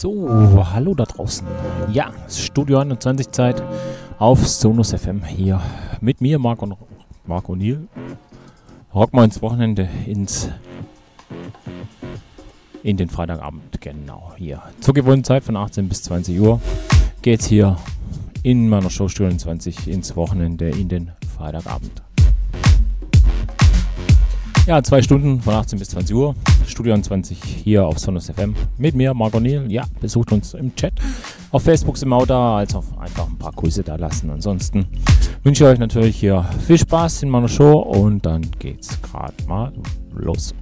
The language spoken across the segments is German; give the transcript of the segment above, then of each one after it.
So, hallo da draußen. Ja, Studio 21 Zeit auf Sonus FM hier mit mir, Marc und Marc O'Neill. Rock mal ins Wochenende ins in den Freitagabend, genau hier. Zur gewohnten Zeit von 18 bis 20 Uhr geht's hier in meiner Show Studio 20 ins Wochenende in den Freitagabend. Ja, zwei Stunden von 18 bis 20 Uhr. Studio 20 hier auf Sonus FM. Mit mir, Marc O'Neill. Ja, besucht uns im Chat. Auf Facebook sind wir auch da, als auch einfach ein paar Grüße da lassen. Ansonsten wünsche ich euch natürlich hier viel Spaß in meiner Show und dann geht's gerade mal los.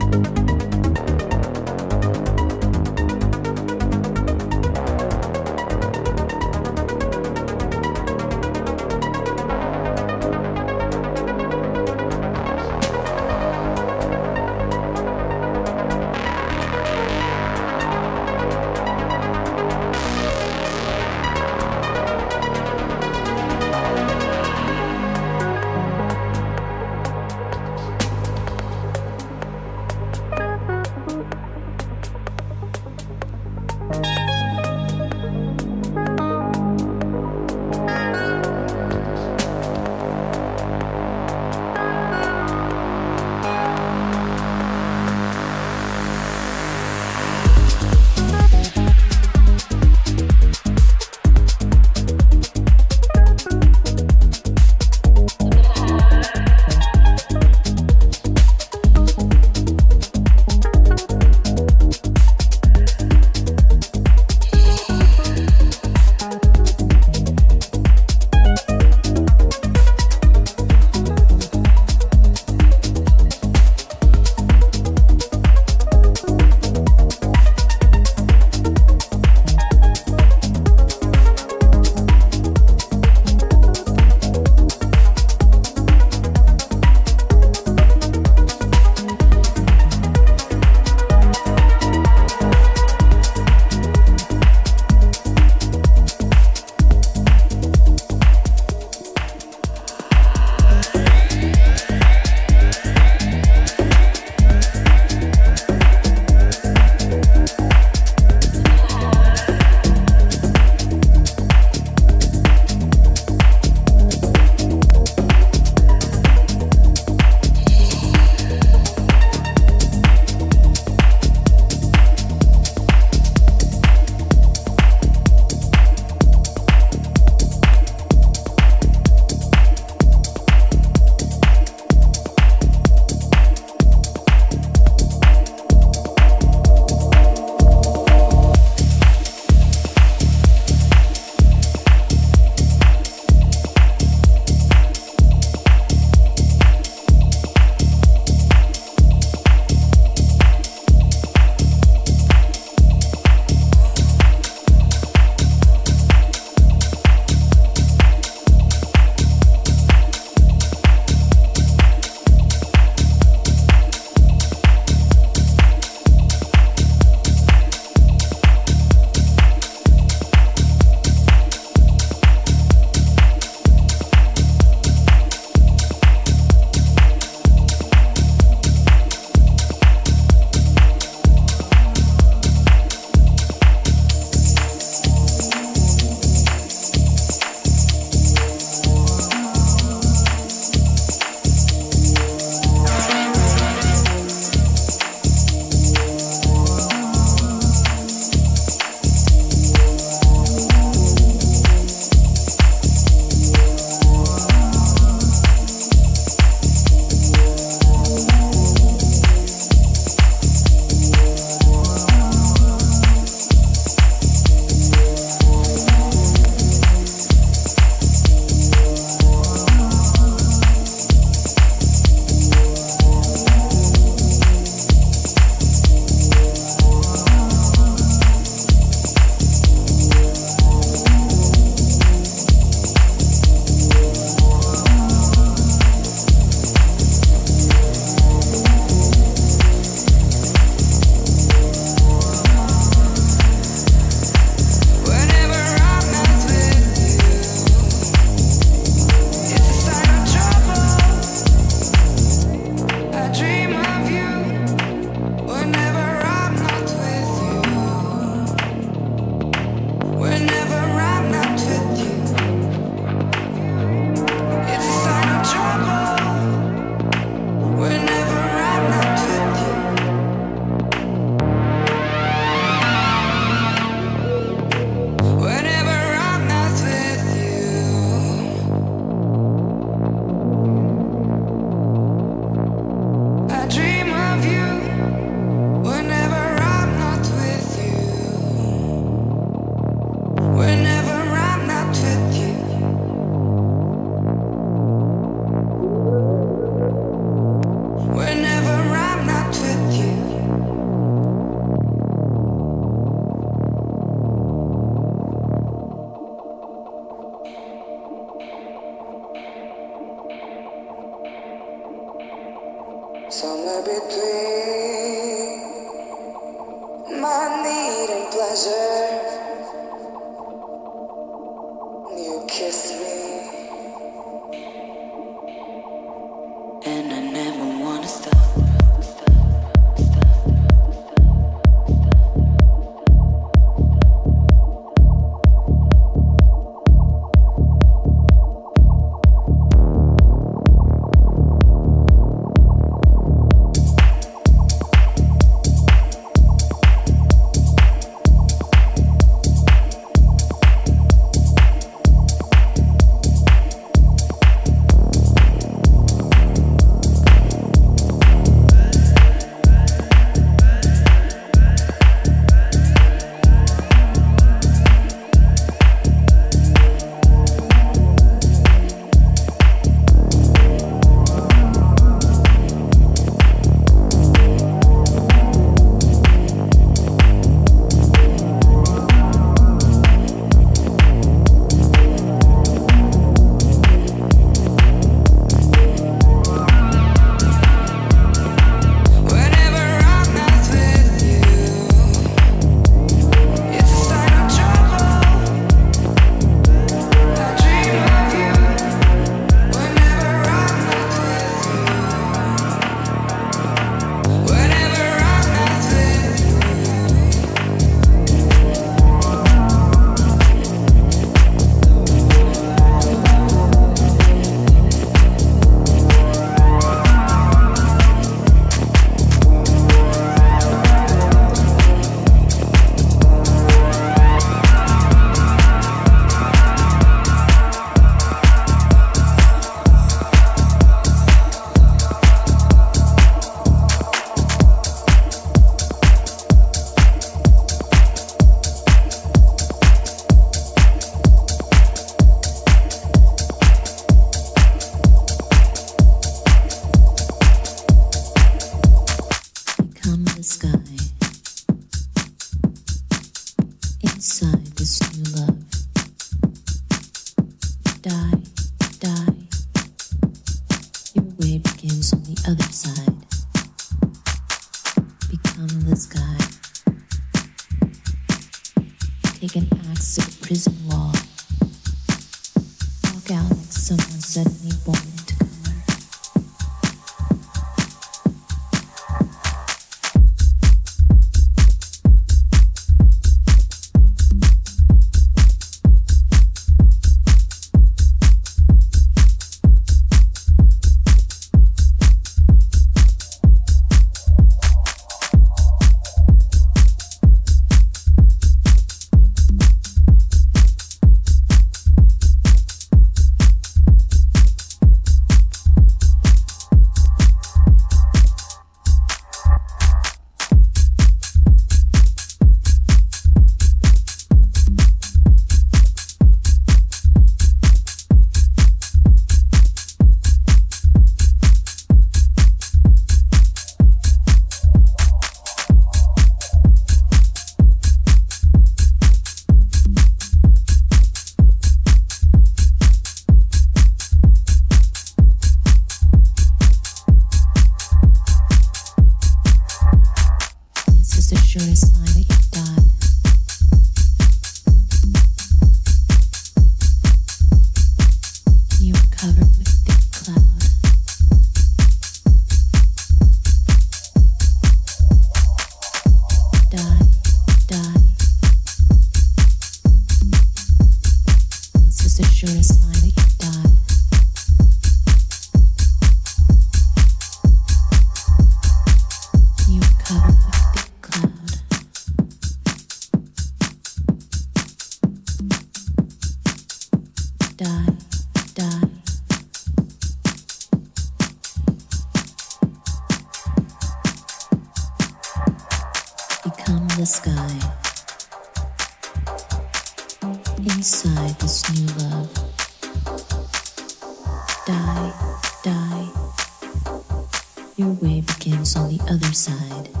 on the other side.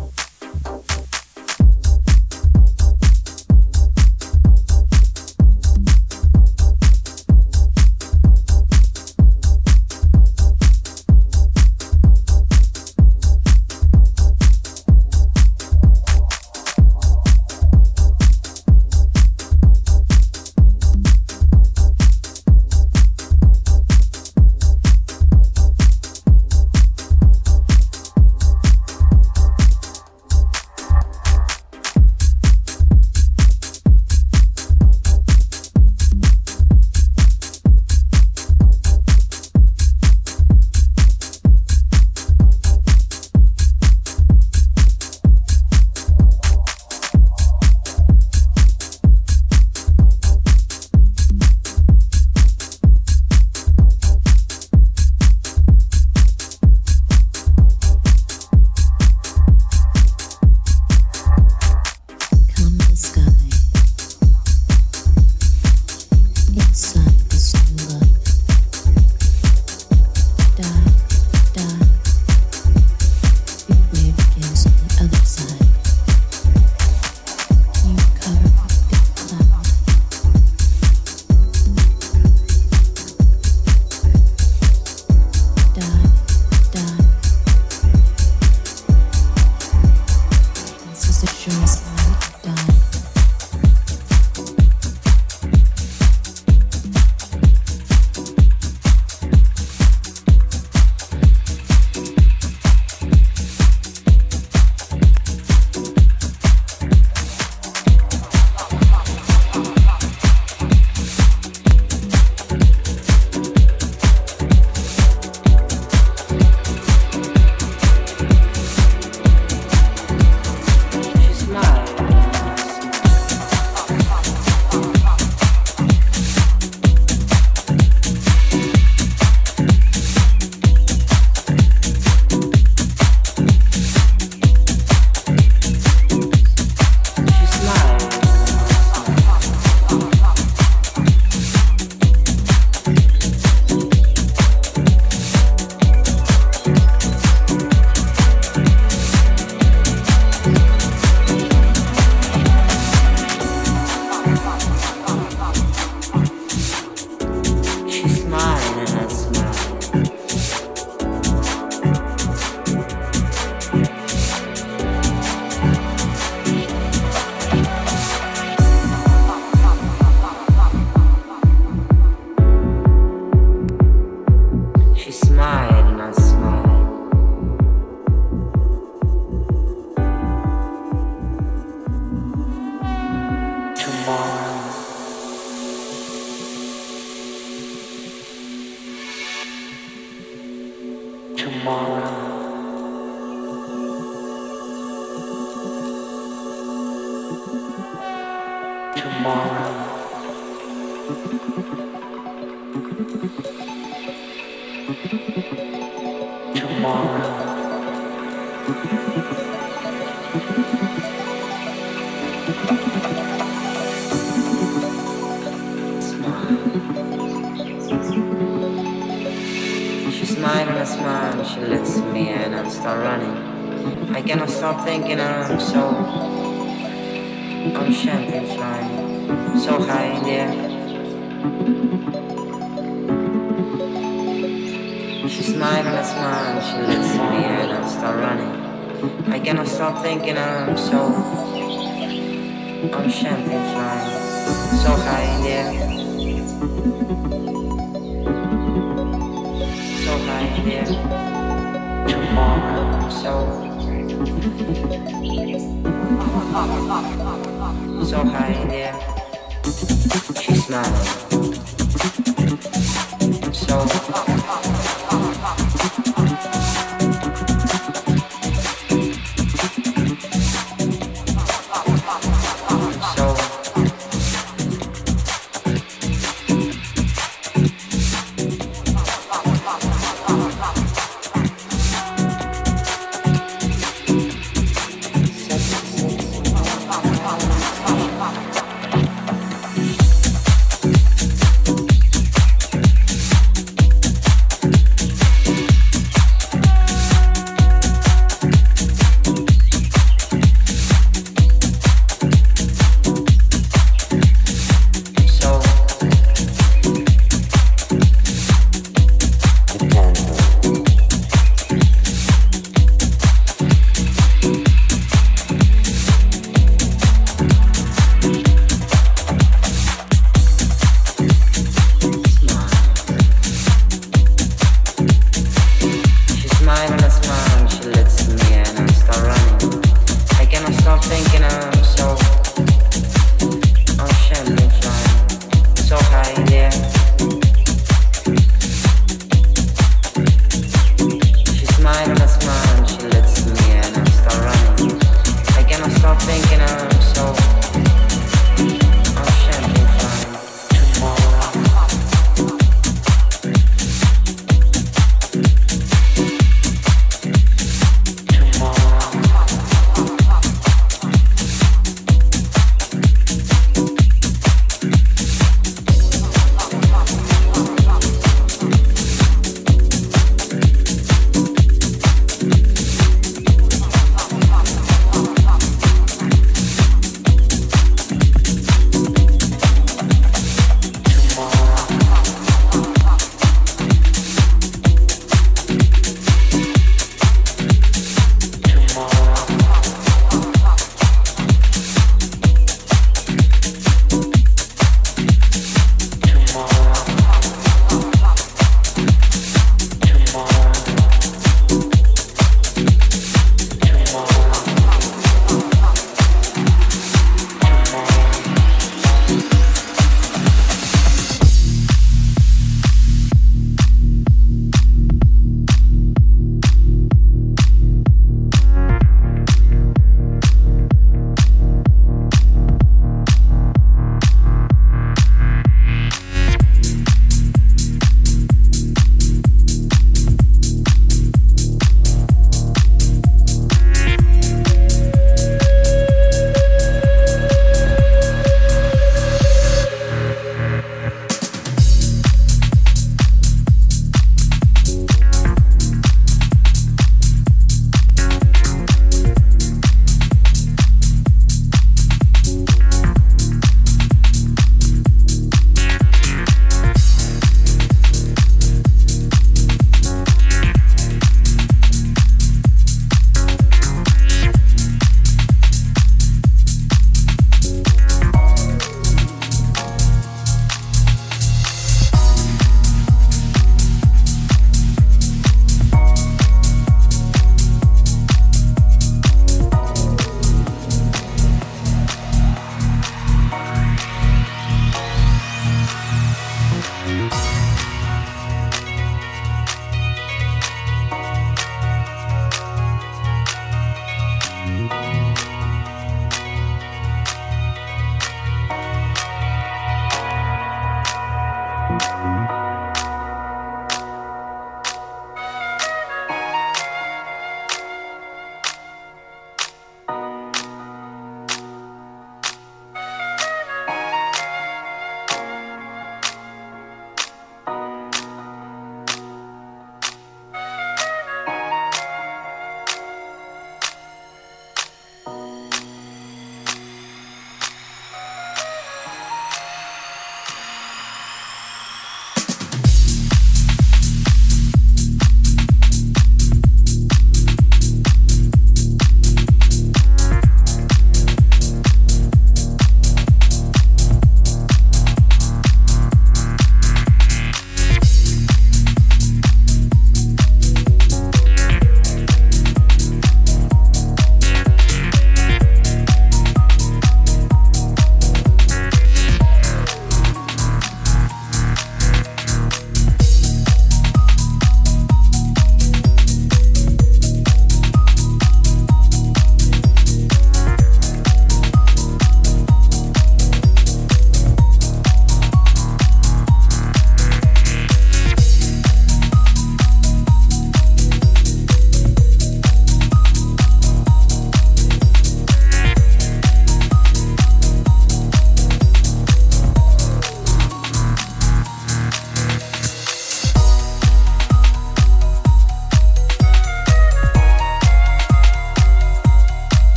thinking of something and I'm so I'm chanting flying so high in there. She smiled and I smiled she looks at me and I start running. I cannot stop thinking I'm so I'm chanting flying so high in there. So high in there. Tomorrow. So so high in the air, she smiled. So.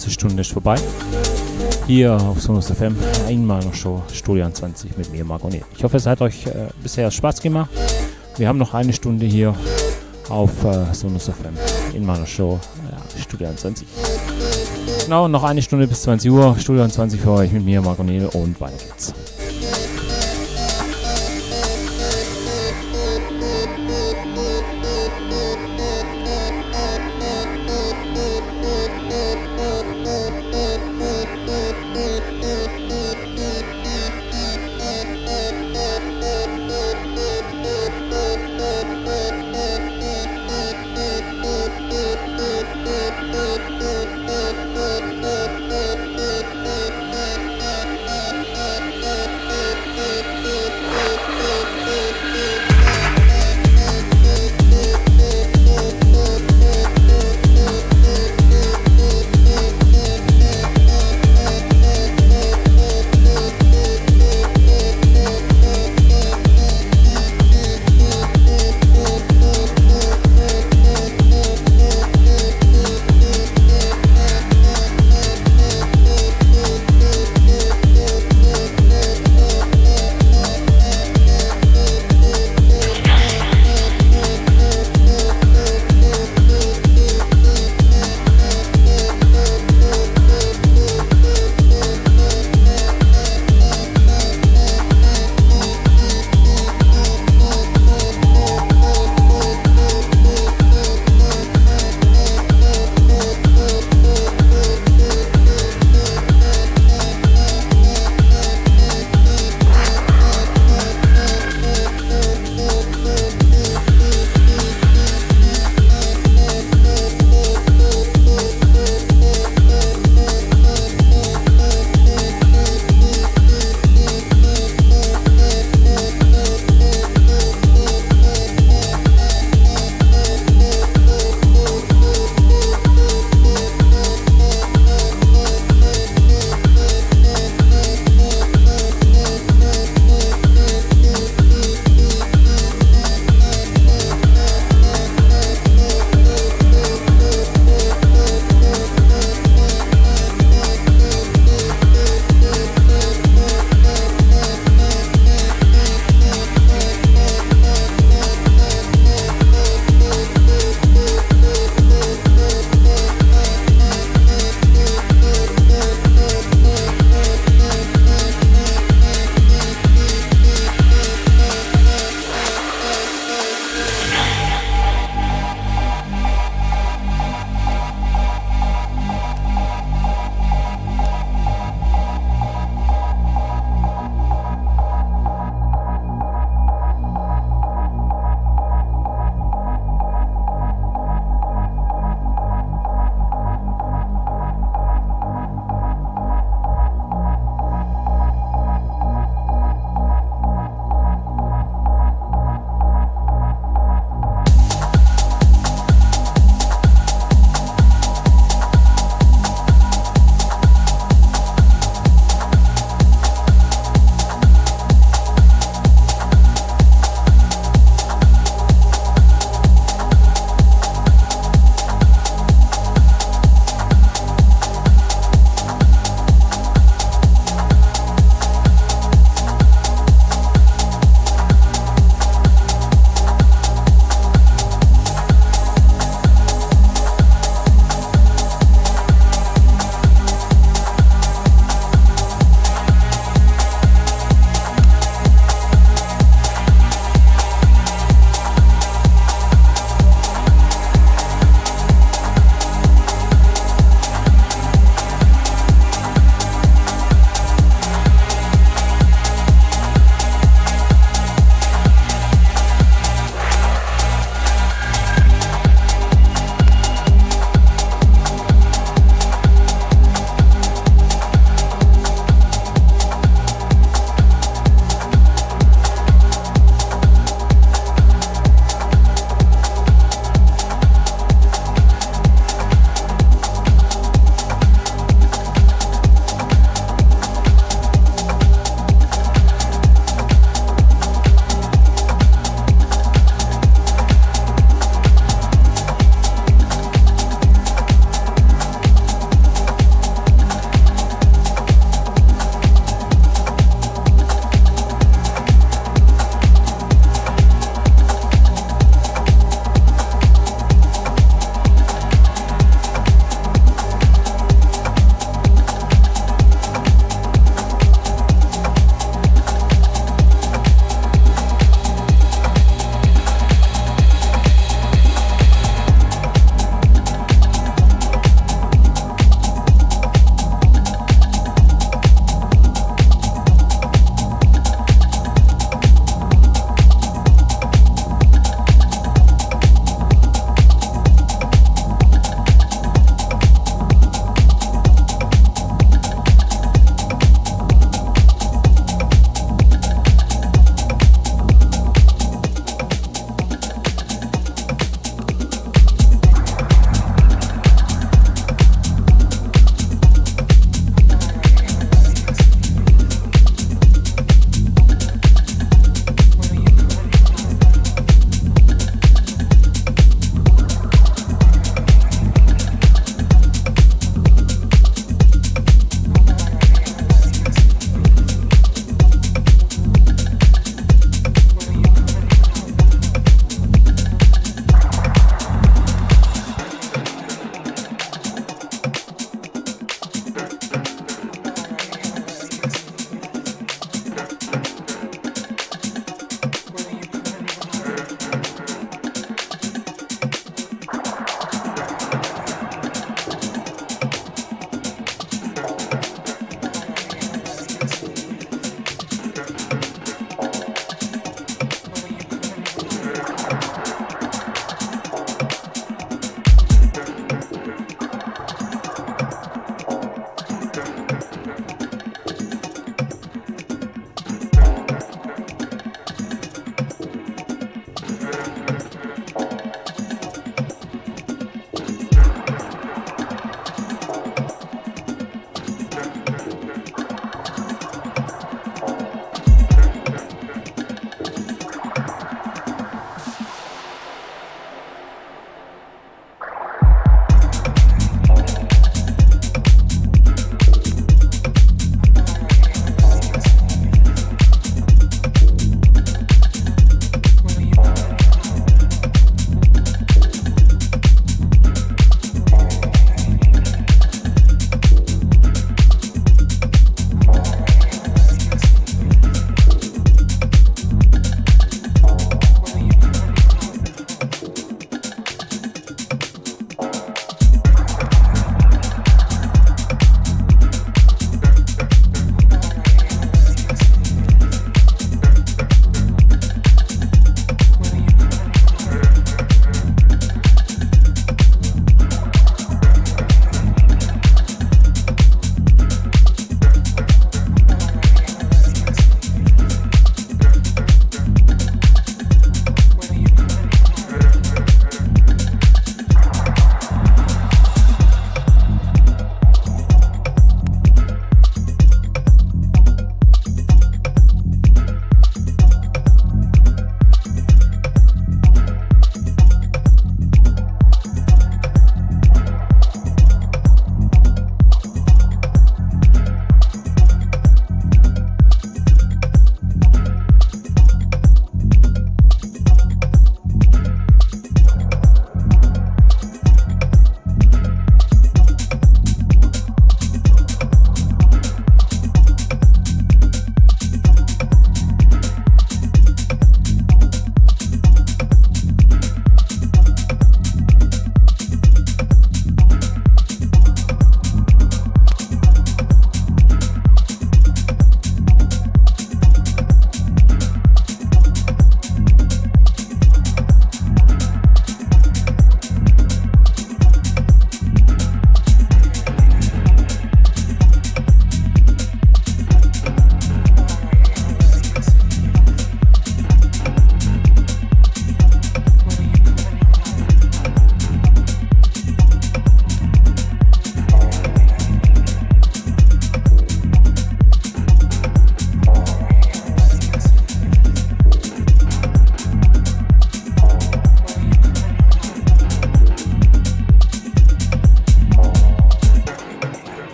Erste Stunde ist vorbei. Hier auf Sonus FM, einmal noch Show, Studio 20 mit mir, Marco Niel. Ich hoffe, es hat euch äh, bisher Spaß gemacht. Wir haben noch eine Stunde hier auf äh, Sonus FM in meiner Show, ja, Studio 20. Genau, noch eine Stunde bis 20 Uhr, Studio 20 für euch mit mir, Marco Niel und weiter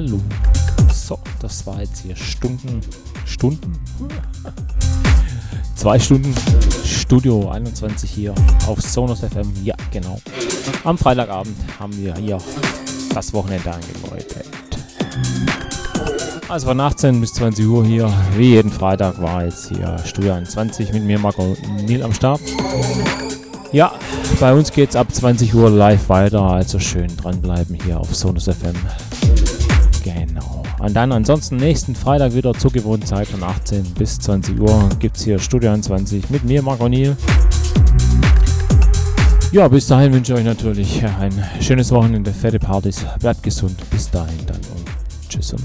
hallo. So, das war jetzt hier Stunden. Stunden? Zwei Stunden Studio 21 hier auf Sonos FM. Ja, genau. Am Freitagabend haben wir hier das Wochenende eingeläutet. Also von 18 bis 20 Uhr hier, wie jeden Freitag, war jetzt hier Studio 21 mit mir, Marco Nil am Start. Ja, bei uns geht es ab 20 Uhr live weiter, also schön dranbleiben hier auf Sonus FM. Und dann ansonsten nächsten Freitag wieder zur gewohnten Zeit von 18 bis 20 Uhr gibt es hier Studio 21 mit mir, Marco Nil. Ja, bis dahin wünsche ich euch natürlich ein schönes Wochenende, fette Partys, bleibt gesund, bis dahin dann und tschüss und